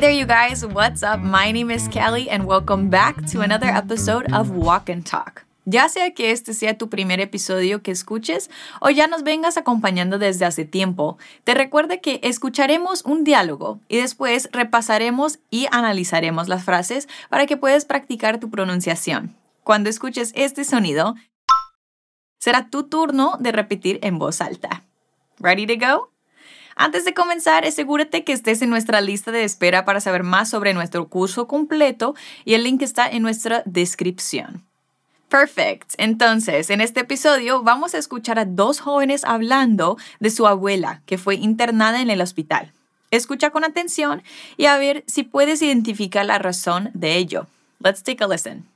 there, you guys. What's up? My name is Kelly, and welcome back to another episode of Walk and Talk. Ya sea que este sea tu primer episodio que escuches o ya nos vengas acompañando desde hace tiempo, te recuerdo que escucharemos un diálogo y después repasaremos y analizaremos las frases para que puedas practicar tu pronunciación. Cuando escuches este sonido, será tu turno de repetir en voz alta. Ready to go? Antes de comenzar, asegúrate que estés en nuestra lista de espera para saber más sobre nuestro curso completo y el link está en nuestra descripción. Perfect. Entonces, en este episodio vamos a escuchar a dos jóvenes hablando de su abuela que fue internada en el hospital. Escucha con atención y a ver si puedes identificar la razón de ello. Let's take a listen.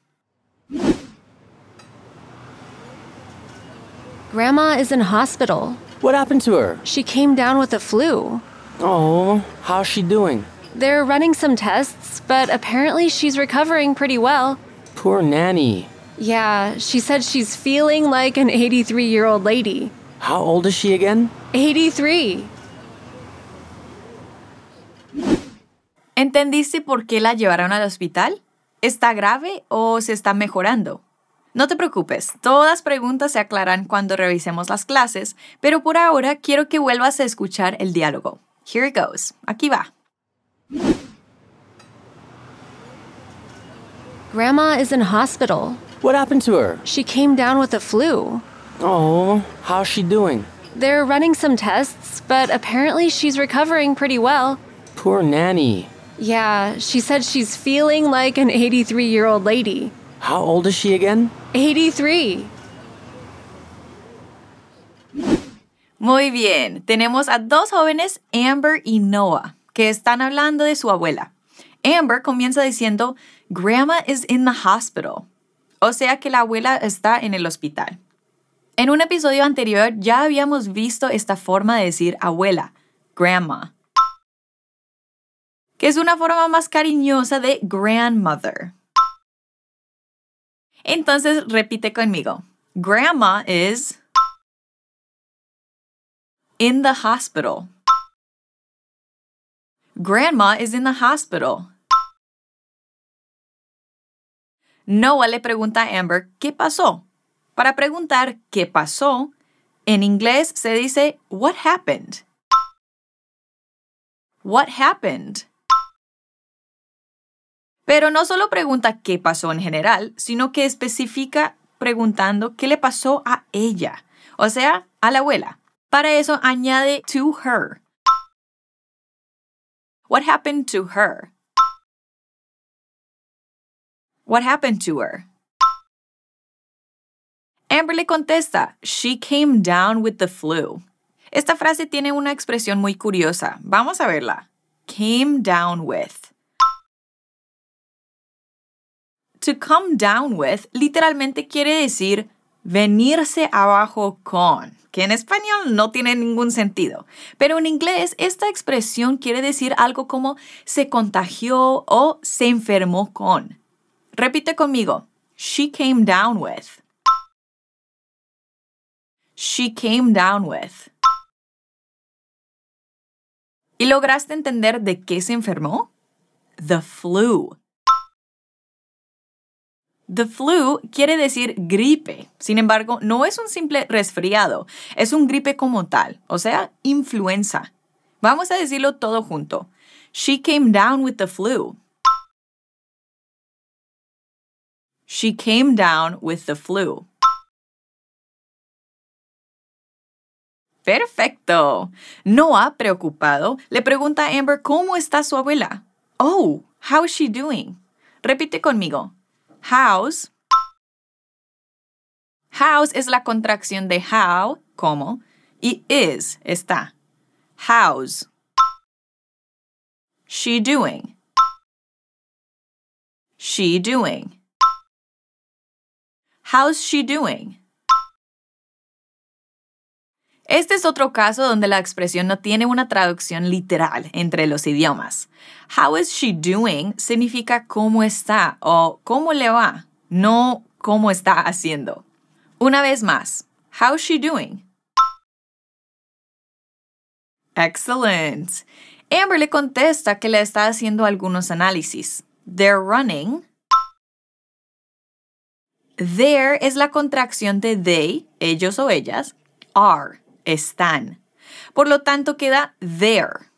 Grandma is in hospital. What happened to her? She came down with the flu. Oh, how's she doing? They're running some tests, but apparently she's recovering pretty well. Poor Nanny. Yeah, she said she's feeling like an 83 year old lady. How old is she again? 83. ¿Entendiste por qué la llevaron al hospital? ¿Está grave o se está mejorando? No te preocupes, todas preguntas se aclaran cuando revisemos las clases, pero por ahora quiero que vuelvas a escuchar el diálogo. Here it goes. Aquí va. Grandma is in hospital. What happened to her? She came down with the flu. Oh, how's she doing? They're running some tests, but apparently she's recovering pretty well. Poor Nanny. Yeah, she said she's feeling like an 83 year old lady. How old is she again? 83. Muy bien, tenemos a dos jóvenes, Amber y Noah, que están hablando de su abuela. Amber comienza diciendo, Grandma is in the hospital. O sea que la abuela está en el hospital. En un episodio anterior ya habíamos visto esta forma de decir abuela, grandma, que es una forma más cariñosa de grandmother. Entonces repite conmigo. Grandma is in the hospital. Grandma is in the hospital. Noah le pregunta a Amber qué pasó. Para preguntar qué pasó, en inglés se dice what happened. What happened? Pero no solo pregunta qué pasó en general, sino que especifica preguntando qué le pasó a ella, o sea, a la abuela. Para eso añade to her. What happened to her? What happened to her? Amber le contesta, She came down with the flu. Esta frase tiene una expresión muy curiosa. Vamos a verla. Came down with. To come down with literalmente quiere decir venirse abajo con, que en español no tiene ningún sentido. Pero en inglés esta expresión quiere decir algo como se contagió o se enfermó con. Repite conmigo. She came down with. She came down with. ¿Y lograste entender de qué se enfermó? The flu. The flu quiere decir gripe. Sin embargo, no es un simple resfriado, es un gripe como tal, o sea, influenza. Vamos a decirlo todo junto. She came down with the flu. She came down with the flu. Perfecto. Noah, preocupado, le pregunta a Amber cómo está su abuela. Oh, how is she doing? Repite conmigo. How's. How's es la contracción de how, como, y is, está. How's. She doing. She doing. How's she doing? Este es otro caso donde la expresión no tiene una traducción literal entre los idiomas. How is she doing significa cómo está o cómo le va, no cómo está haciendo. Una vez más, how's she doing? Excellent. Amber le contesta que le está haciendo algunos análisis. They're running. There es la contracción de they, ellos o ellas, are, están. Por lo tanto queda there.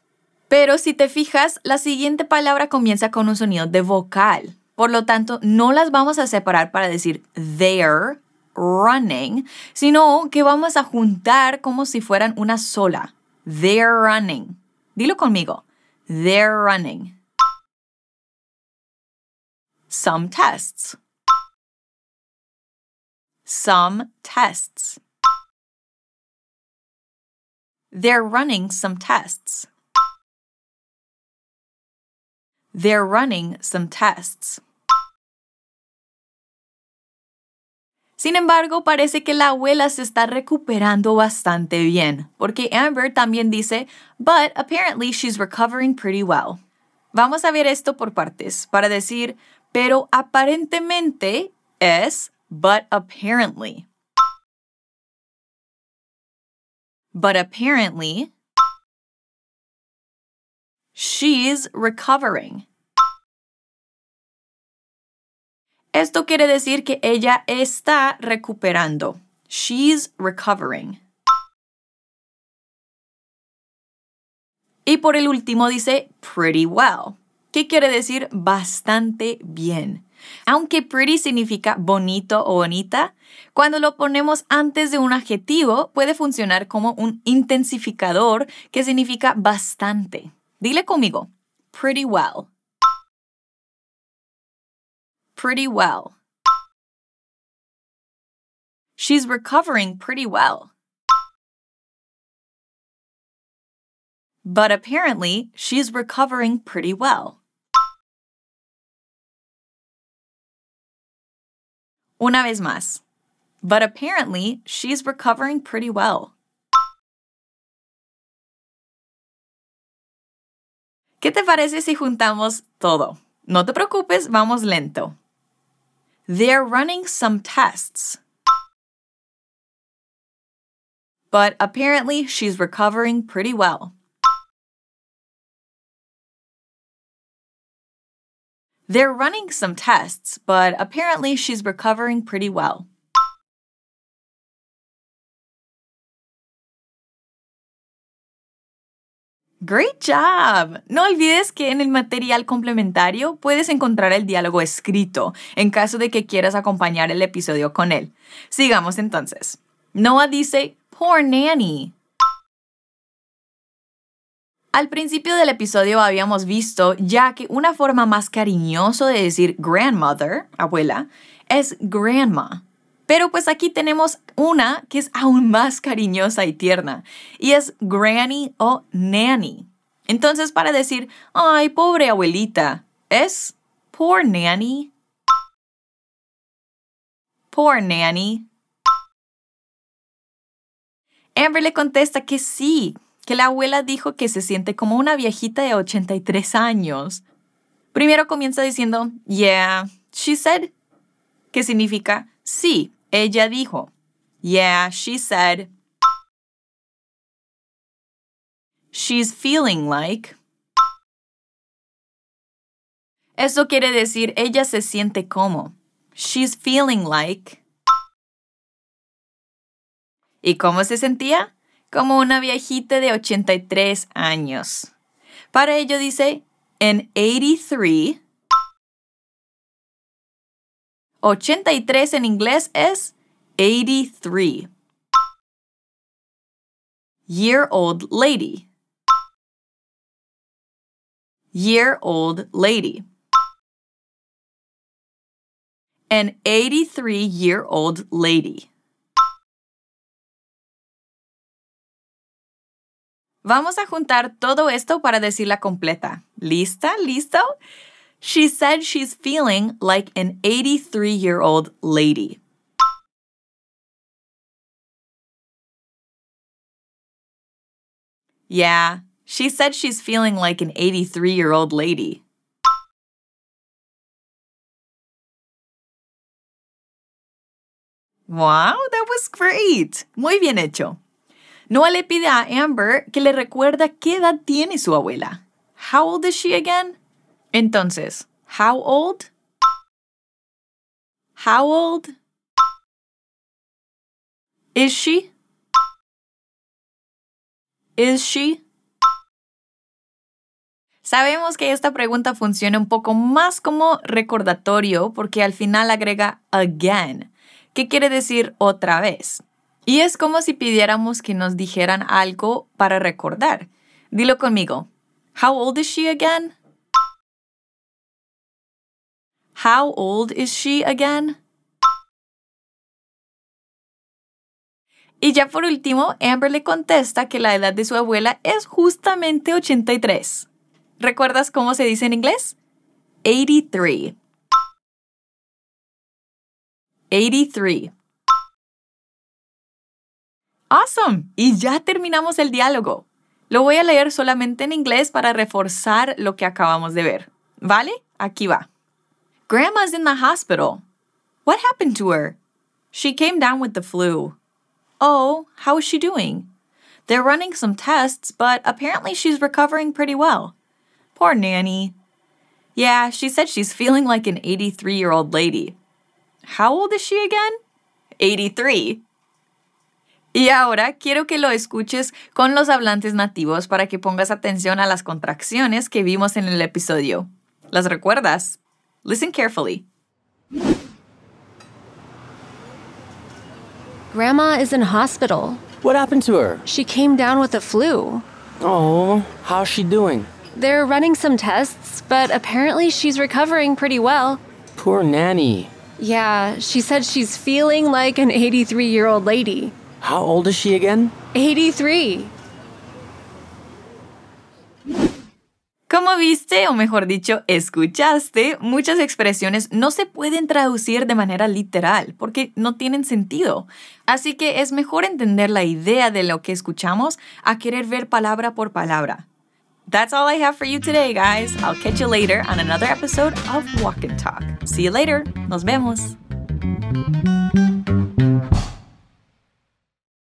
Pero si te fijas, la siguiente palabra comienza con un sonido de vocal. Por lo tanto, no las vamos a separar para decir they're running, sino que vamos a juntar como si fueran una sola. They're running. Dilo conmigo. They're running. Some tests. Some tests. They're running some tests. They're running some tests. Sin embargo, parece que la abuela se está recuperando bastante bien, porque Amber también dice, but apparently she's recovering pretty well. Vamos a ver esto por partes, para decir, pero aparentemente es but apparently. But apparently, she's recovering. Esto quiere decir que ella está recuperando. She's recovering. Y por el último dice pretty well, que quiere decir bastante bien. Aunque pretty significa bonito o bonita, cuando lo ponemos antes de un adjetivo puede funcionar como un intensificador que significa bastante. Dile conmigo, pretty well. Pretty well. She's recovering pretty well. But apparently, she's recovering pretty well. Una vez más. But apparently, she's recovering pretty well. ¿Qué te parece si juntamos todo? No te preocupes, vamos lento. They're running some tests. But apparently, she's recovering pretty well. They're running some tests, but apparently she's recovering pretty well. Great job! No olvides que en el material complementario puedes encontrar el diálogo escrito en caso de que quieras acompañar el episodio con él. Sigamos entonces. Noah dice, Poor nanny. Al principio del episodio habíamos visto ya que una forma más cariñosa de decir grandmother, abuela, es grandma. Pero pues aquí tenemos una que es aún más cariñosa y tierna, y es granny o nanny. Entonces para decir, ay, pobre abuelita, es poor nanny. Poor nanny. Amber le contesta que sí, que la abuela dijo que se siente como una viejita de 83 años. Primero comienza diciendo, yeah, she said, que significa sí, ella dijo. Yeah, she said. She's feeling like. Eso quiere decir ella se siente como. She's feeling like. ¿Y cómo se sentía? Como una viejita de 83 años. Para ello dice, en 83, 83 en inglés es 83. Year old lady. Year old lady. An 83 year old lady. Vamos a juntar todo esto para decirla completa. ¿Lista? ¿Listo? She said she's feeling like an 83 year old lady. Yeah, she said she's feeling like an 83 year old lady. Wow, that was great. Muy bien hecho. Noah le pide a Amber que le recuerda qué edad tiene su abuela. How old is she again? Entonces, how old? How old? Is she? Is she? Sabemos que esta pregunta funciona un poco más como recordatorio porque al final agrega again, que quiere decir otra vez. Y es como si pidiéramos que nos dijeran algo para recordar. Dilo conmigo. How old is she again? How old is she again? Y ya por último, Amber le contesta que la edad de su abuela es justamente 83. ¿Recuerdas cómo se dice en inglés? 83. 83. Awesome. Y ya terminamos el diálogo. Lo voy a leer solamente en inglés para reforzar lo que acabamos de ver. ¿Vale? Aquí va. Grandma's in the hospital. What happened to her? She came down with the flu. Oh, how is she doing? They're running some tests, but apparently she's recovering pretty well. Poor Nanny. Yeah, she said she's feeling like an 83 year old lady. How old is she again? 83. Y ahora quiero que lo escuches con los hablantes nativos para que pongas atención a las contracciones que vimos en el episodio. ¿Las recuerdas? Listen carefully. Grandma is in hospital. What happened to her? She came down with the flu. Oh, how's she doing? They're running some tests, but apparently she's recovering pretty well. Poor Nanny. Yeah, she said she's feeling like an 83 year old lady. How old is she again? 83. Como viste, o mejor dicho, escuchaste, muchas expresiones no se pueden traducir de manera literal porque no tienen sentido. Así que es mejor entender la idea de lo que escuchamos a querer ver palabra por palabra. That's all I have for you today, guys. I'll catch you later on another episode of Walk and Talk. See you later. Nos vemos.